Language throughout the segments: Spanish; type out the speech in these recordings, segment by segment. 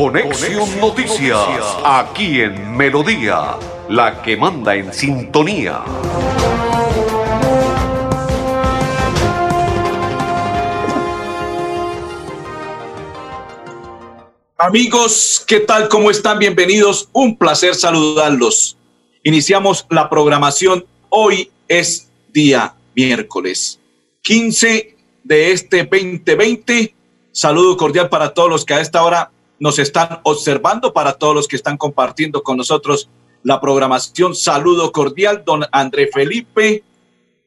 Conexión Noticias, aquí en Melodía, la que manda en sintonía. Amigos, ¿qué tal? ¿Cómo están? Bienvenidos. Un placer saludarlos. Iniciamos la programación. Hoy es día miércoles 15 de este 2020. Saludo cordial para todos los que a esta hora nos están observando, para todos los que están compartiendo con nosotros la programación. Saludo cordial, don André Felipe.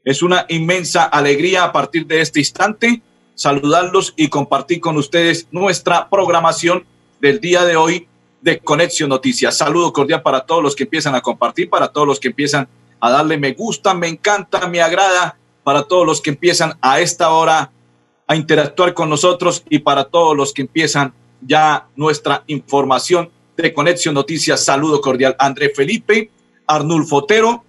Es una inmensa alegría a partir de este instante saludarlos y compartir con ustedes nuestra programación del día de hoy de Conexión Noticias. Saludo cordial para todos los que empiezan a compartir, para todos los que empiezan a darle me gusta, me encanta, me agrada, para todos los que empiezan a esta hora a interactuar con nosotros y para todos los que empiezan ya nuestra información de Conexión Noticias. Saludo cordial. André Felipe, Arnulfo Otero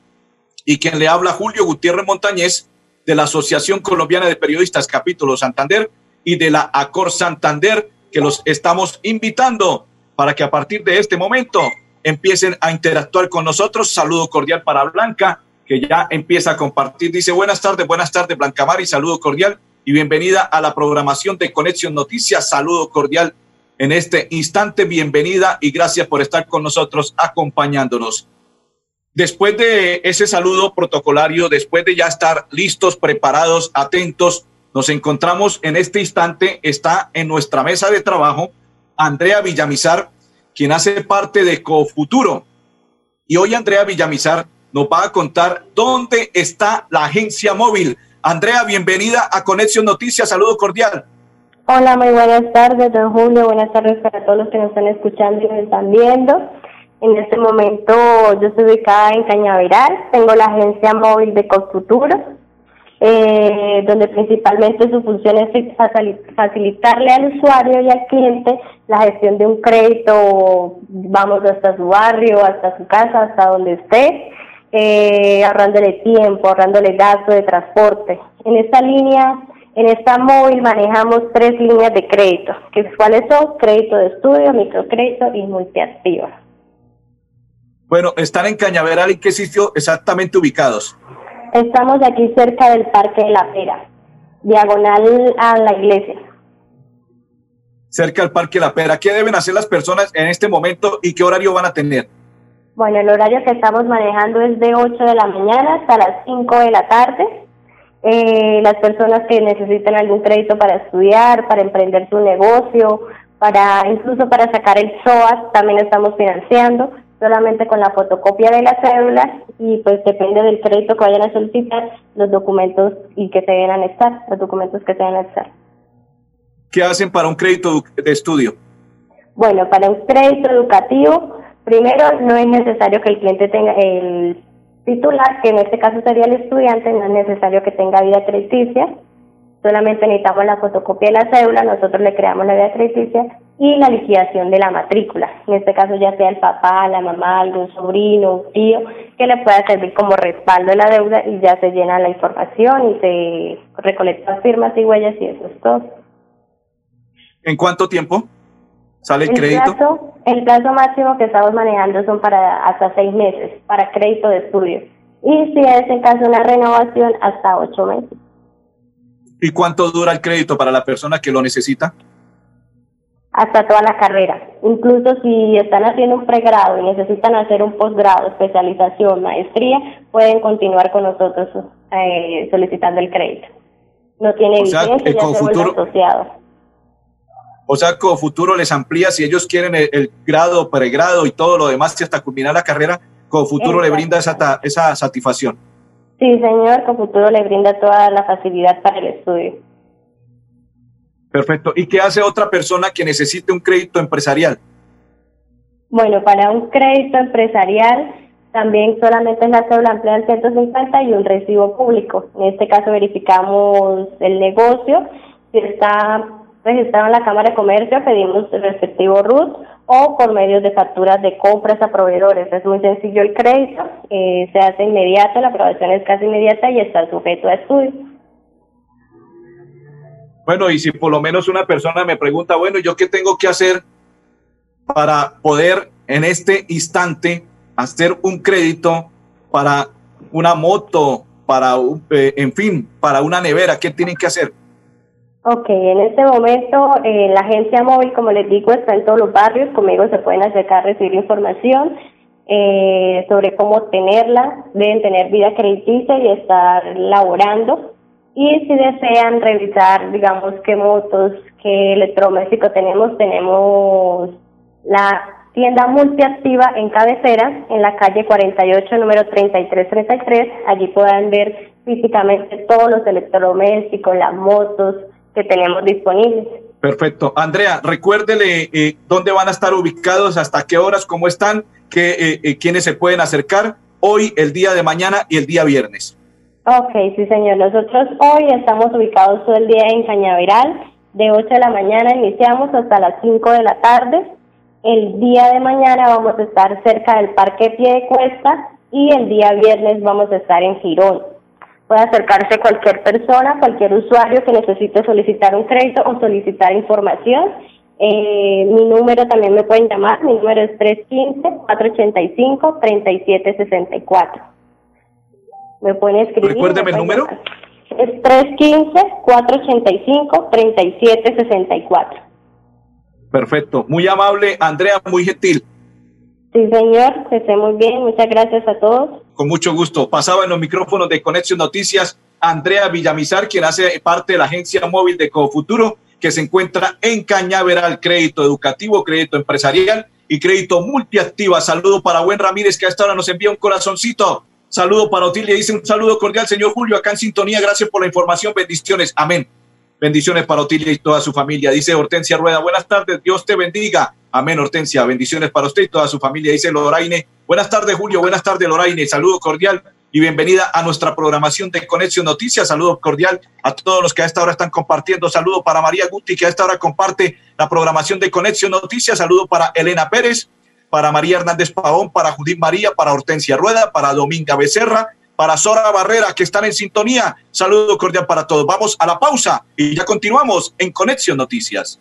y quien le habla Julio Gutiérrez Montañez de la Asociación Colombiana de Periodistas Capítulo Santander y de la Acor Santander, que los estamos invitando para que a partir de este momento empiecen a interactuar con nosotros. Saludo cordial para Blanca, que ya empieza a compartir. Dice buenas tardes, buenas tardes, Blanca Mari, saludo cordial y bienvenida a la programación de Conexión Noticias. Saludo cordial en este instante. Bienvenida y gracias por estar con nosotros acompañándonos. Después de ese saludo protocolario, después de ya estar listos, preparados, atentos, nos encontramos en este instante, está en nuestra mesa de trabajo Andrea Villamizar, quien hace parte de Cofuturo. Y hoy Andrea Villamizar nos va a contar dónde está la agencia móvil. Andrea, bienvenida a Conexión Noticias. Saludo cordial. Hola, muy buenas tardes, don Julio. Buenas tardes para todos los que nos están escuchando y nos están viendo. En este momento yo estoy ubicada en Cañaveral, tengo la agencia móvil de Cofuturo, eh, donde principalmente su función es facilitarle al usuario y al cliente la gestión de un crédito, vamos hasta su barrio, hasta su casa, hasta donde esté, eh, ahorrándole tiempo, ahorrándole gastos de transporte. En esta línea, en esta móvil manejamos tres líneas de crédito, que cuáles son crédito de estudio, microcrédito y multiactivo. Bueno, están en Cañaveral, ¿en qué sitio exactamente ubicados? Estamos aquí cerca del Parque de la Pera, diagonal a la iglesia. Cerca del Parque de la Pera. ¿Qué deben hacer las personas en este momento y qué horario van a tener? Bueno, el horario que estamos manejando es de 8 de la mañana hasta las 5 de la tarde. Eh, las personas que necesiten algún crédito para estudiar, para emprender su negocio, para incluso para sacar el SOAS, también estamos financiando solamente con la fotocopia de la cédula y pues depende del crédito que vayan a solicitar, los documentos y que se deben anexar, los documentos que se deben anexar. ¿Qué hacen para un crédito de estudio? Bueno, para un crédito educativo, primero no es necesario que el cliente tenga el titular, que en este caso sería el estudiante, no es necesario que tenga vida crediticia, solamente necesitamos la fotocopia de la cédula, nosotros le creamos la vida crediticia y la liquidación de la matrícula. En este caso ya sea el papá, la mamá, algún sobrino, un tío, que le pueda servir como respaldo de la deuda y ya se llena la información y se recolectan firmas y huellas y eso es todo. ¿En cuánto tiempo sale el, crédito? el plazo máximo que estamos manejando son para hasta seis meses para crédito de estudio y si es en caso de una renovación hasta ocho meses. ¿Y cuánto dura el crédito para la persona que lo necesita? hasta toda la carrera. Incluso si están haciendo un pregrado y necesitan hacer un posgrado, especialización, maestría, pueden continuar con nosotros eh, solicitando el crédito. No tiene o sea, vigencia, ya se futuro, asociado. O sea, con futuro les amplía si ellos quieren el, grado, pregrado y todo lo demás y hasta culminar la carrera, con futuro le brinda esa, esa satisfacción. Sí, señor, con futuro le brinda toda la facilidad para el estudio. Perfecto. ¿Y qué hace otra persona que necesite un crédito empresarial? Bueno, para un crédito empresarial también solamente es la cédula empleada 150 y un recibo público. En este caso verificamos el negocio, si está registrado en la Cámara de Comercio, pedimos el respectivo RUT o por medios de facturas de compras a proveedores. Es muy sencillo el crédito, eh, se hace inmediato, la aprobación es casi inmediata y está sujeto a estudio. Bueno, y si por lo menos una persona me pregunta, bueno, ¿yo qué tengo que hacer para poder en este instante hacer un crédito para una moto, para, eh, en fin, para una nevera? ¿Qué tienen que hacer? Ok, en este momento eh, la agencia móvil, como les digo, está en todos los barrios. Conmigo se pueden acercar a recibir información eh, sobre cómo tenerla. Deben tener vida crediticia y estar laborando. Y si desean revisar, digamos, qué motos, qué electrodomésticos tenemos, tenemos la tienda multiactiva en cabecera, en la calle 48, número 3333. Allí puedan ver físicamente todos los electrodomésticos, las motos que tenemos disponibles. Perfecto. Andrea, recuérdele eh, dónde van a estar ubicados, hasta qué horas, cómo están, qué, eh, eh, quiénes se pueden acercar hoy, el día de mañana y el día viernes. Ok, sí, señor. Nosotros hoy estamos ubicados todo el día en Cañaveral. De 8 de la mañana iniciamos hasta las 5 de la tarde. El día de mañana vamos a estar cerca del Parque Pie de Cuesta y el día viernes vamos a estar en Girón. Puede acercarse cualquier persona, cualquier usuario que necesite solicitar un crédito o solicitar información. Eh, mi número también me pueden llamar, mi número es 315-485-3764. Me pueden escribir. Recuérdeme el número. Es 315-485-3764. Perfecto. Muy amable, Andrea, muy gentil. Sí, señor, que esté muy bien. Muchas gracias a todos. Con mucho gusto. Pasaba en los micrófonos de Conexión Noticias Andrea Villamizar, quien hace parte de la agencia móvil de Cofuturo, que se encuentra en Cañaveral, crédito educativo, crédito empresarial y crédito multiactiva. Saludo para Buen Ramírez, que a esta hora nos envía un corazoncito. Saludo para Otilia, dice un saludo cordial, señor Julio, acá en sintonía. Gracias por la información. Bendiciones. Amén. Bendiciones para Otilia y toda su familia. Dice Hortensia Rueda, buenas tardes, Dios te bendiga. Amén, Hortensia. Bendiciones para usted y toda su familia. Dice Loraine, buenas tardes, Julio. Buenas tardes, Loraine. Saludo cordial y bienvenida a nuestra programación de Conexión Noticias. Saludo cordial a todos los que a esta hora están compartiendo. Saludo para María Guti, que a esta hora comparte la programación de Conexión Noticias. Saludo para Elena Pérez, para María Hernández Pavón, para Judith María, para Hortensia Rueda, para Dominga Becerra, para Sora Barrera, que están en sintonía. Saludo cordial para todos. Vamos a la pausa y ya continuamos en Conexión Noticias.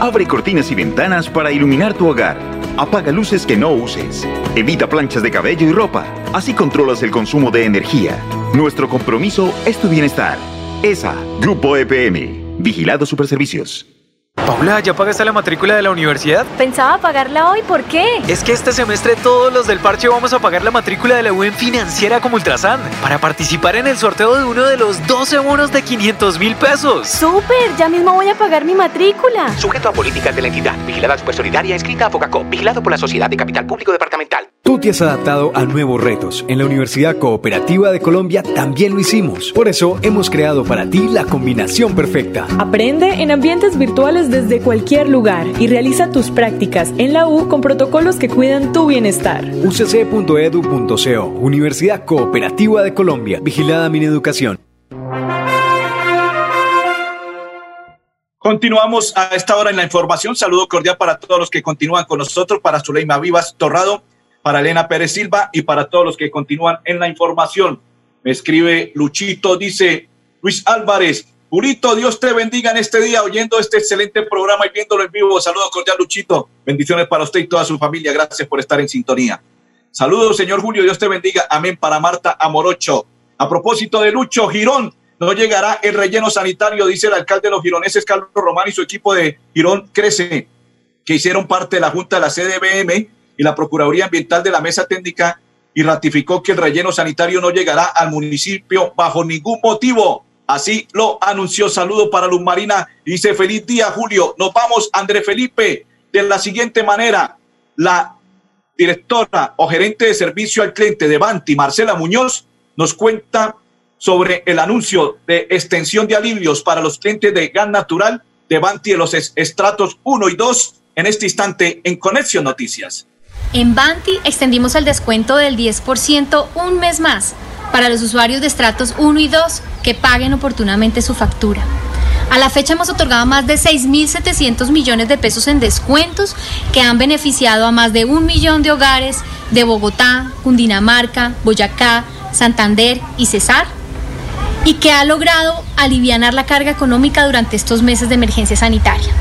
Abre cortinas y ventanas para iluminar tu hogar. Apaga luces que no uses. Evita planchas de cabello y ropa. Así controlas el consumo de energía. Nuestro compromiso es tu bienestar. ESA, Grupo EPM. Vigilado Superservicios. Paula, ¿ya pagaste la matrícula de la universidad? Pensaba pagarla hoy, ¿por qué? Es que este semestre todos los del parche vamos a pagar la matrícula de la UN financiera como Ultrasan para participar en el sorteo de uno de los 12 bonos de 500 mil pesos. ¡Súper! Ya mismo voy a pagar mi matrícula. Sujeto a políticas de la entidad. Vigilada Supersolidaria inscrita a Focacó. Vigilado por la Sociedad de Capital Público Departamental. Tú te has adaptado a nuevos retos. En la Universidad Cooperativa de Colombia también lo hicimos. Por eso hemos creado para ti la combinación perfecta. Aprende en ambientes virtuales desde cualquier lugar y realiza tus prácticas en la U con protocolos que cuidan tu bienestar. ucc.edu.co Universidad Cooperativa de Colombia. Vigilada mi educación. Continuamos a esta hora en la información. Saludo cordial para todos los que continúan con nosotros, para Zuleima Vivas Torrado, para Elena Pérez Silva y para todos los que continúan en la información. Me escribe Luchito, dice Luis Álvarez, Julito, Dios te bendiga en este día oyendo este excelente programa y viéndolo en vivo. Saludos cordial, Luchito. Bendiciones para usted y toda su familia. Gracias por estar en sintonía. Saludos, señor Julio. Dios te bendiga. Amén para Marta Amorocho. A propósito de Lucho Girón, no llegará el relleno sanitario, dice el alcalde de los gironeses, Carlos Román, y su equipo de Girón Crece, que hicieron parte de la Junta de la CDBM y la Procuraduría Ambiental de la Mesa Técnica y ratificó que el relleno sanitario no llegará al municipio bajo ningún motivo. Así lo anunció. Saludo para Luz Marina. Dice feliz día, Julio. Nos vamos, André Felipe, de la siguiente manera. La directora o gerente de servicio al cliente de Banti, Marcela Muñoz, nos cuenta sobre el anuncio de extensión de alivios para los clientes de gas natural de Banti de los estratos 1 y 2 en este instante en Conexión Noticias. En Banti extendimos el descuento del 10% un mes más para los usuarios de estratos 1 y 2 que paguen oportunamente su factura. A la fecha hemos otorgado más de 6.700 millones de pesos en descuentos que han beneficiado a más de un millón de hogares de Bogotá, Cundinamarca, Boyacá, Santander y Cesar y que ha logrado aliviar la carga económica durante estos meses de emergencia sanitaria.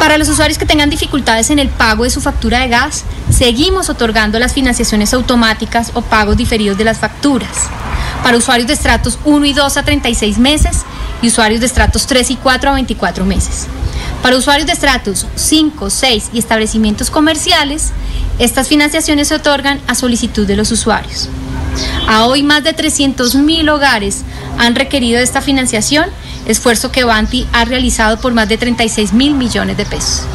Para los usuarios que tengan dificultades en el pago de su factura de gas, seguimos otorgando las financiaciones automáticas o pagos diferidos de las facturas. Para usuarios de estratos 1 y 2 a 36 meses y usuarios de estratos 3 y 4 a 24 meses. Para usuarios de estratos 5, 6 y establecimientos comerciales, estas financiaciones se otorgan a solicitud de los usuarios. A hoy más de 300.000 hogares han requerido esta financiación esfuerzo que Banti ha realizado por más de 36 mil millones de pesos.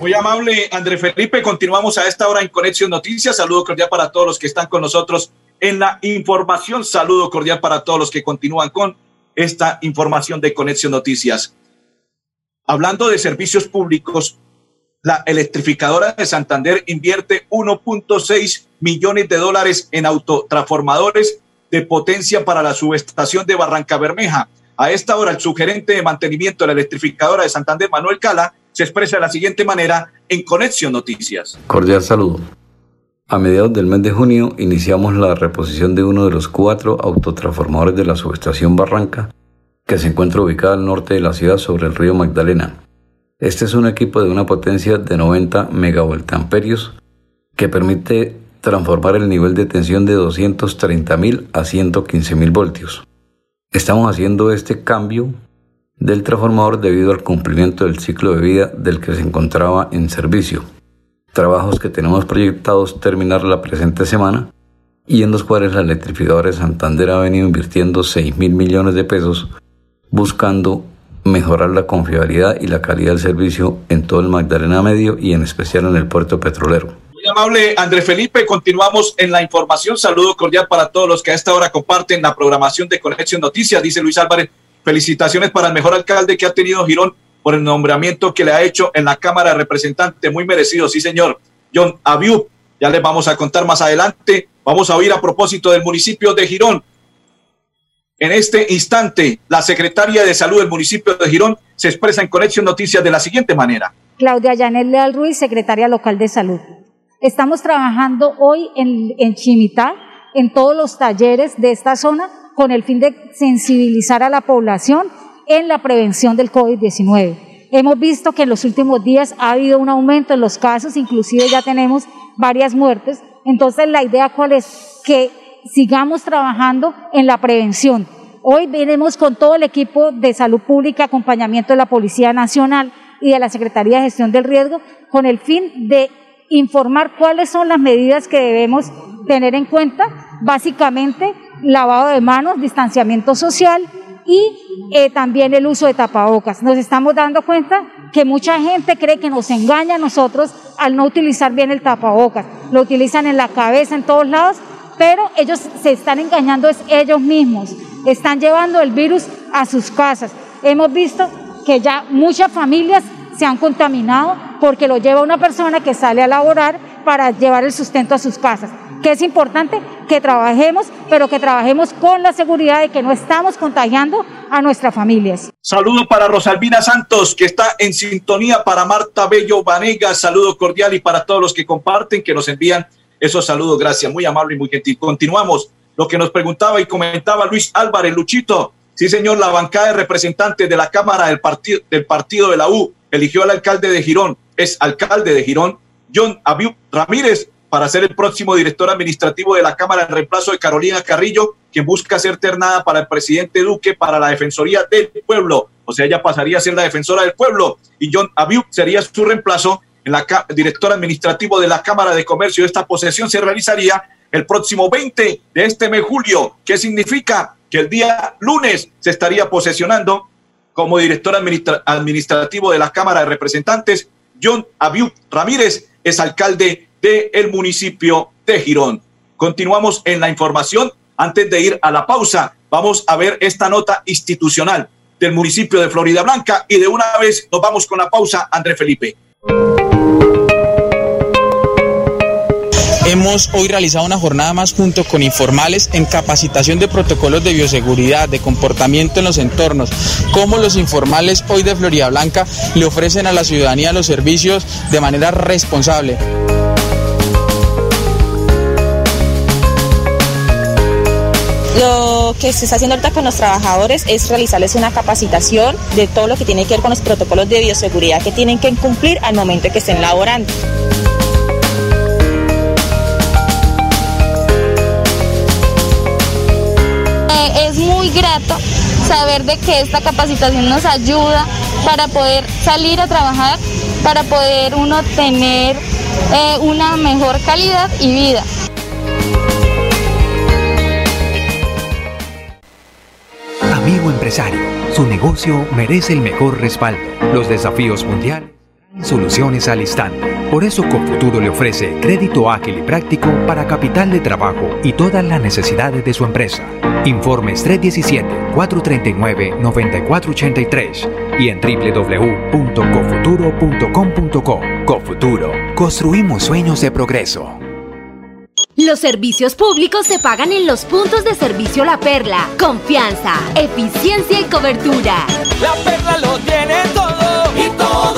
Muy amable, André Felipe. Continuamos a esta hora en Conexión Noticias. Saludo cordial para todos los que están con nosotros en la información. Saludo cordial para todos los que continúan con esta información de Conexión Noticias. Hablando de servicios públicos, la electrificadora de Santander invierte 1.6 millones de dólares en autotransformadores de potencia para la subestación de Barranca Bermeja. A esta hora, el sugerente de mantenimiento de la electrificadora de Santander, Manuel Cala, se expresa de la siguiente manera en Conexión Noticias. Cordial saludo. A mediados del mes de junio iniciamos la reposición de uno de los cuatro autotransformadores de la subestación Barranca, que se encuentra ubicada al norte de la ciudad sobre el río Magdalena. Este es un equipo de una potencia de 90 megavoltamperios que permite transformar el nivel de tensión de 230.000 a 115.000 voltios. Estamos haciendo este cambio del transformador debido al cumplimiento del ciclo de vida del que se encontraba en servicio. Trabajos que tenemos proyectados terminar la presente semana y en los cuales la electrificadora de Santander ha venido invirtiendo 6 mil millones de pesos buscando mejorar la confiabilidad y la calidad del servicio en todo el Magdalena Medio y en especial en el puerto petrolero. Muy amable André Felipe, continuamos en la información. Saludo cordial para todos los que a esta hora comparten la programación de Conexión Noticias, dice Luis Álvarez. Felicitaciones para el mejor alcalde que ha tenido Girón por el nombramiento que le ha hecho en la Cámara de Representantes. Muy merecido, sí señor. John Abiu, ya les vamos a contar más adelante. Vamos a oír a propósito del municipio de Girón. En este instante, la secretaria de Salud del municipio de Girón se expresa en Conexión Noticias de la siguiente manera. Claudia Yanel Leal Ruiz, secretaria local de Salud. Estamos trabajando hoy en, en en todos los talleres de esta zona, con el fin de sensibilizar a la población en la prevención del COVID-19. Hemos visto que en los últimos días ha habido un aumento en los casos, inclusive ya tenemos varias muertes. Entonces, la idea cuál es que sigamos trabajando en la prevención. Hoy venimos con todo el equipo de salud pública, acompañamiento de la Policía Nacional y de la Secretaría de Gestión del Riesgo, con el fin de informar cuáles son las medidas que debemos tener en cuenta, básicamente lavado de manos, distanciamiento social y eh, también el uso de tapabocas. Nos estamos dando cuenta que mucha gente cree que nos engaña a nosotros al no utilizar bien el tapabocas. Lo utilizan en la cabeza, en todos lados, pero ellos se están engañando es ellos mismos. Están llevando el virus a sus casas. Hemos visto que ya muchas familias se han contaminado porque lo lleva una persona que sale a laborar para llevar el sustento a sus casas. Que es importante que trabajemos, pero que trabajemos con la seguridad de que no estamos contagiando a nuestras familias. Saludo para Rosalvina Santos, que está en sintonía, para Marta Bello Vanegas, saludo cordial y para todos los que comparten, que nos envían esos saludos. Gracias, muy amable y muy gentil. Continuamos. Lo que nos preguntaba y comentaba Luis Álvarez, Luchito. Sí, señor, la bancada de representantes de la Cámara del Partido, del partido de la U eligió al alcalde de Girón, es alcalde de Girón, John Abiu Ramírez, para ser el próximo director administrativo de la Cámara en reemplazo de Carolina Carrillo, quien busca ser ternada para el presidente Duque para la Defensoría del Pueblo. o sea, ella pasaría a ser la defensora del pueblo y John Abiu sería su reemplazo en la director administrativo de la Cámara de Comercio. Esta posesión se realizaría el próximo 20 de este mes julio, que significa que el día lunes se estaría posesionando como director administrativo de la Cámara de Representantes, John Abiu Ramírez, es alcalde del municipio de Girón. Continuamos en la información. Antes de ir a la pausa, vamos a ver esta nota institucional del municipio de Florida Blanca y de una vez nos vamos con la pausa, André Felipe. Hemos hoy realizado una jornada más junto con informales en capacitación de protocolos de bioseguridad, de comportamiento en los entornos, cómo los informales hoy de Florida Blanca le ofrecen a la ciudadanía los servicios de manera responsable. Lo que se está haciendo ahorita con los trabajadores es realizarles una capacitación de todo lo que tiene que ver con los protocolos de bioseguridad que tienen que cumplir al momento que estén laborando. Muy grato saber de que esta capacitación nos ayuda para poder salir a trabajar, para poder uno tener eh, una mejor calidad y vida. Amigo empresario, su negocio merece el mejor respaldo. Los desafíos mundiales, soluciones al instante. Por eso Confuturo le ofrece crédito ágil y práctico para capital de trabajo y todas las necesidades de su empresa. Informes 317-439-9483 y en www.cofuturo.com.co. Cofuturo, construimos sueños de progreso. Los servicios públicos se pagan en los puntos de servicio La Perla. Confianza, eficiencia y cobertura. La Perla lo tiene todo y todo.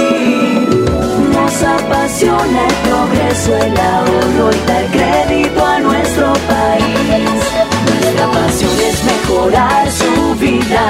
Nos apasiona el progreso, el ahorro y dar crédito a nuestro país. Nuestra pasión es mejorar su vida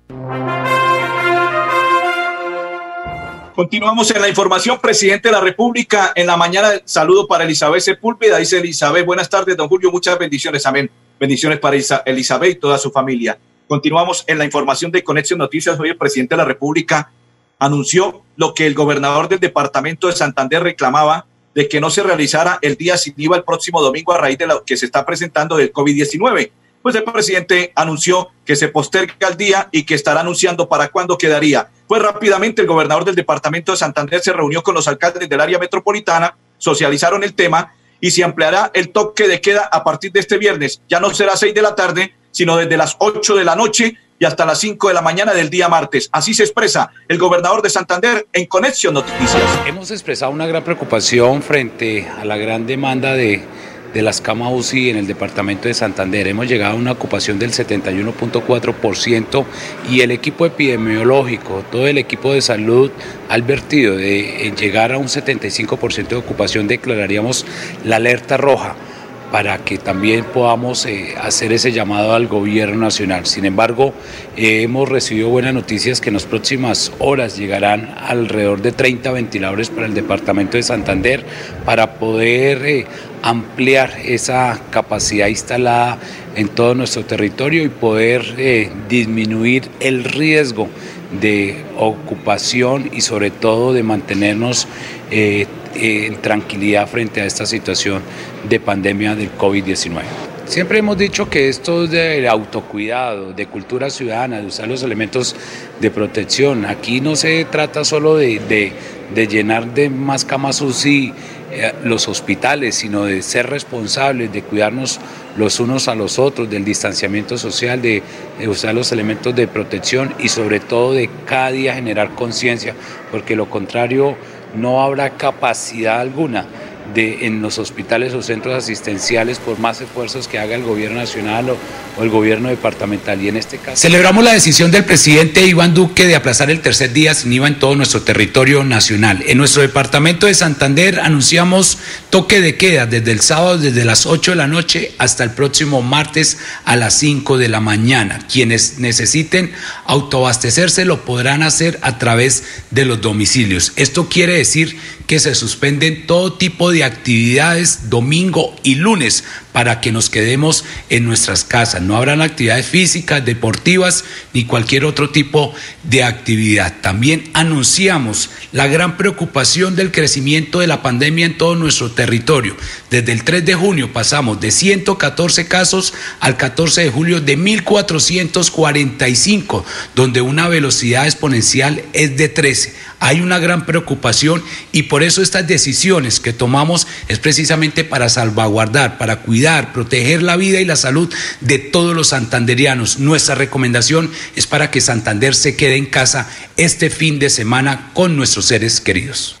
Continuamos en la información. Presidente de la República, en la mañana, saludo para Elizabeth Sepúlveda. Dice Elizabeth, buenas tardes, don Julio, muchas bendiciones. Amén. Bendiciones para Elizabeth y toda su familia. Continuamos en la información de Conexión Noticias. Hoy el presidente de la República anunció lo que el gobernador del departamento de Santander reclamaba de que no se realizara el día sin IVA el próximo domingo a raíz de lo que se está presentando del COVID-19 pues el presidente anunció que se posterga el día y que estará anunciando para cuándo quedaría. Pues rápidamente el gobernador del departamento de Santander se reunió con los alcaldes del área metropolitana, socializaron el tema y se ampliará el toque de queda a partir de este viernes. Ya no será seis de la tarde, sino desde las ocho de la noche y hasta las cinco de la mañana del día martes. Así se expresa el gobernador de Santander en Conexión Noticias. Hemos expresado una gran preocupación frente a la gran demanda de de las camas UCI en el departamento de Santander. Hemos llegado a una ocupación del 71.4% y el equipo epidemiológico, todo el equipo de salud ha advertido de llegar a un 75% de ocupación, declararíamos la alerta roja para que también podamos eh, hacer ese llamado al gobierno nacional. Sin embargo, eh, hemos recibido buenas noticias que en las próximas horas llegarán alrededor de 30 ventiladores para el departamento de Santander para poder eh, ampliar esa capacidad instalada en todo nuestro territorio y poder disminuir el riesgo de ocupación y sobre todo de mantenernos en tranquilidad frente a esta situación de pandemia del COVID-19. Siempre hemos dicho que esto es de autocuidado, de cultura ciudadana, de usar los elementos de protección. Aquí no se trata solo de, de, llenar de más camas UCI eh, los hospitales, sino de ser responsables, de cuidarnos los unos a los otros, del distanciamiento social, de, de usar los elementos de protección y sobre todo de cada día generar conciencia, porque lo contrario no habrá capacidad alguna de, en los hospitales o centros asistenciales por más esfuerzos que haga el gobierno nacional o, o, el gobierno departamental. Y en este caso... Celebramos la decisión del presidente Iván Duque de aplazar el tercer día sin IVA en todo nuestro territorio nacional. En nuestro departamento de Santander anunciamos toque de queda desde el sábado desde las 8 de la noche hasta el próximo martes a las 5 de la mañana. Quienes necesiten autoabastecerse lo podrán hacer a través de los domicilios. Esto quiere decir que se suspenden todo tipo de actividades domingo y lunes para que nos quedemos en nuestras casas. No habrán actividades físicas, deportivas ni cualquier otro tipo de actividad. También anunciamos la gran preocupación del crecimiento de la pandemia en todo nuestro territorio. Desde el 3 de junio pasamos de 114 casos al 14 de julio de 1445, donde una velocidad exponencial es de 13. Hay una gran preocupación y por eso estas decisiones que tomamos es precisamente para salvaguardar, para cuidar, proteger la vida y la salud de todos los santanderianos. Nuestra recomendación es para que Santander se quede en casa este fin de semana con nuestros seres queridos.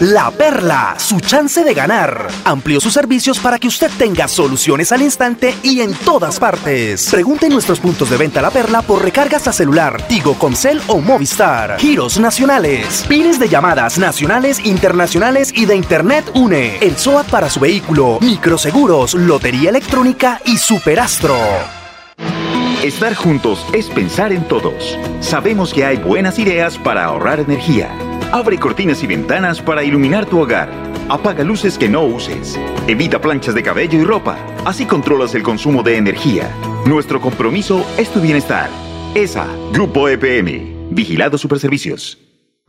La Perla, su chance de ganar. Amplió sus servicios para que usted tenga soluciones al instante y en todas partes. Pregunte en nuestros puntos de venta La Perla por recargas a celular, Tigo, Comcel o Movistar. Giros nacionales, pines de llamadas nacionales, internacionales y de Internet UNE. El SOAT para su vehículo, microseguros, lotería electrónica y superastro. Estar juntos es pensar en todos. Sabemos que hay buenas ideas para ahorrar energía. Abre cortinas y ventanas para iluminar tu hogar. Apaga luces que no uses. Evita planchas de cabello y ropa. Así controlas el consumo de energía. Nuestro compromiso es tu bienestar. ESA, Grupo EPM. Vigilado Superservicios.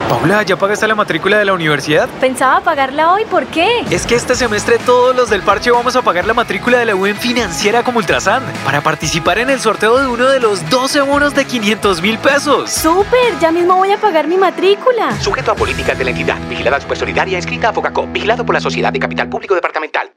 Paula, ¿ya pagaste la matrícula de la universidad? Pensaba pagarla hoy, ¿por qué? Es que este semestre todos los del parche vamos a pagar la matrícula de la UN financiera como Ultrasan para participar en el sorteo de uno de los 12 bonos de 500 mil pesos. ¡Súper! Ya mismo voy a pagar mi matrícula. Sujeto a políticas de la entidad. Vigilada Supersolidaria, escrita a Focacop. Vigilado por la Sociedad de Capital Público Departamental.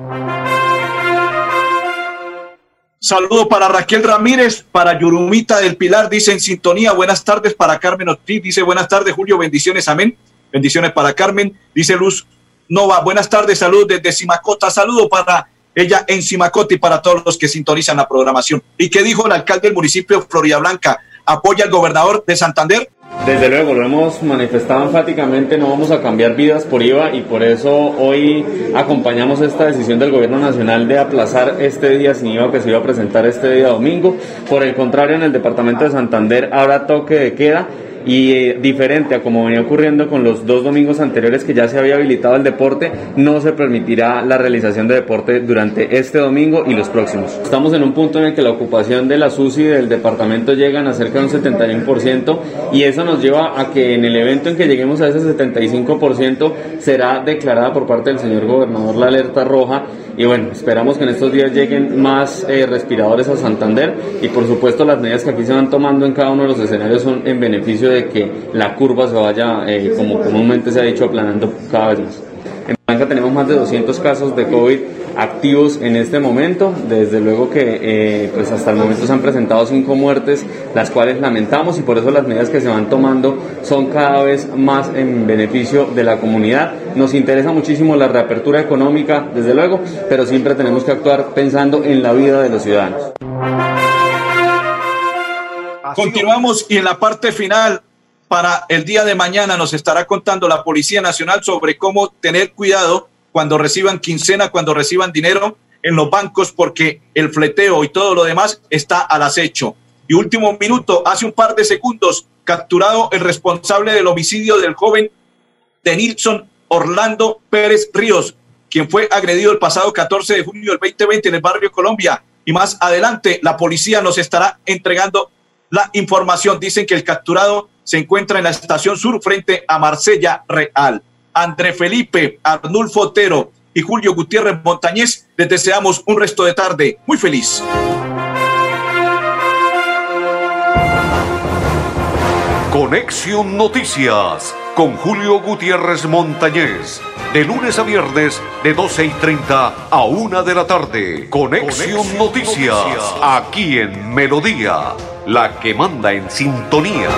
Saludo para Raquel Ramírez, para Yurumita del Pilar, dice en sintonía, buenas tardes para Carmen Ortiz, dice buenas tardes Julio, bendiciones, amén. Bendiciones para Carmen, dice Luz Nova, buenas tardes, salud desde Simacota, saludo para ella en Simacota y para todos los que sintonizan la programación. ¿Y qué dijo el alcalde del municipio Florida Blanca? ¿Apoya al gobernador de Santander? Desde luego, lo hemos manifestado enfáticamente, no vamos a cambiar vidas por IVA y por eso hoy acompañamos esta decisión del Gobierno Nacional de aplazar este día sin IVA que se iba a presentar este día domingo. Por el contrario, en el Departamento de Santander habrá toque de queda y eh, diferente a como venía ocurriendo con los dos domingos anteriores que ya se había habilitado el deporte, no se permitirá la realización de deporte durante este domingo y los próximos. Estamos en un punto en el que la ocupación de la SUSI del departamento llegan a cerca de un 71% y eso nos lleva a que en el evento en que lleguemos a ese 75% será declarada por parte del señor gobernador la alerta roja y bueno, esperamos que en estos días lleguen más eh, respiradores a Santander y por supuesto las medidas que aquí se van tomando en cada uno de los escenarios son en beneficio de que la curva se vaya, eh, como comúnmente se ha dicho, aplanando cada vez más. En Blanca tenemos más de 200 casos de COVID activos en este momento. Desde luego que eh, pues hasta el momento se han presentado cinco muertes, las cuales lamentamos y por eso las medidas que se van tomando son cada vez más en beneficio de la comunidad. Nos interesa muchísimo la reapertura económica, desde luego, pero siempre tenemos que actuar pensando en la vida de los ciudadanos. Continuamos y en la parte final para el día de mañana nos estará contando la Policía Nacional sobre cómo tener cuidado cuando reciban quincena, cuando reciban dinero en los bancos, porque el fleteo y todo lo demás está al acecho. Y último minuto, hace un par de segundos, capturado el responsable del homicidio del joven de Nilson Orlando Pérez Ríos, quien fue agredido el pasado 14 de junio del 2020 en el barrio Colombia. Y más adelante, la policía nos estará entregando la información. Dicen que el capturado se encuentra en la estación sur frente a Marsella Real. André Felipe, Arnulfo Otero y Julio Gutiérrez Montañez, les deseamos un resto de tarde muy feliz. Conexión Noticias con Julio Gutiérrez Montañez. De lunes a viernes, de 12 y 30 a 1 de la tarde. Conexión, Noticias, aquí en Melodía, la que manda en sintonía.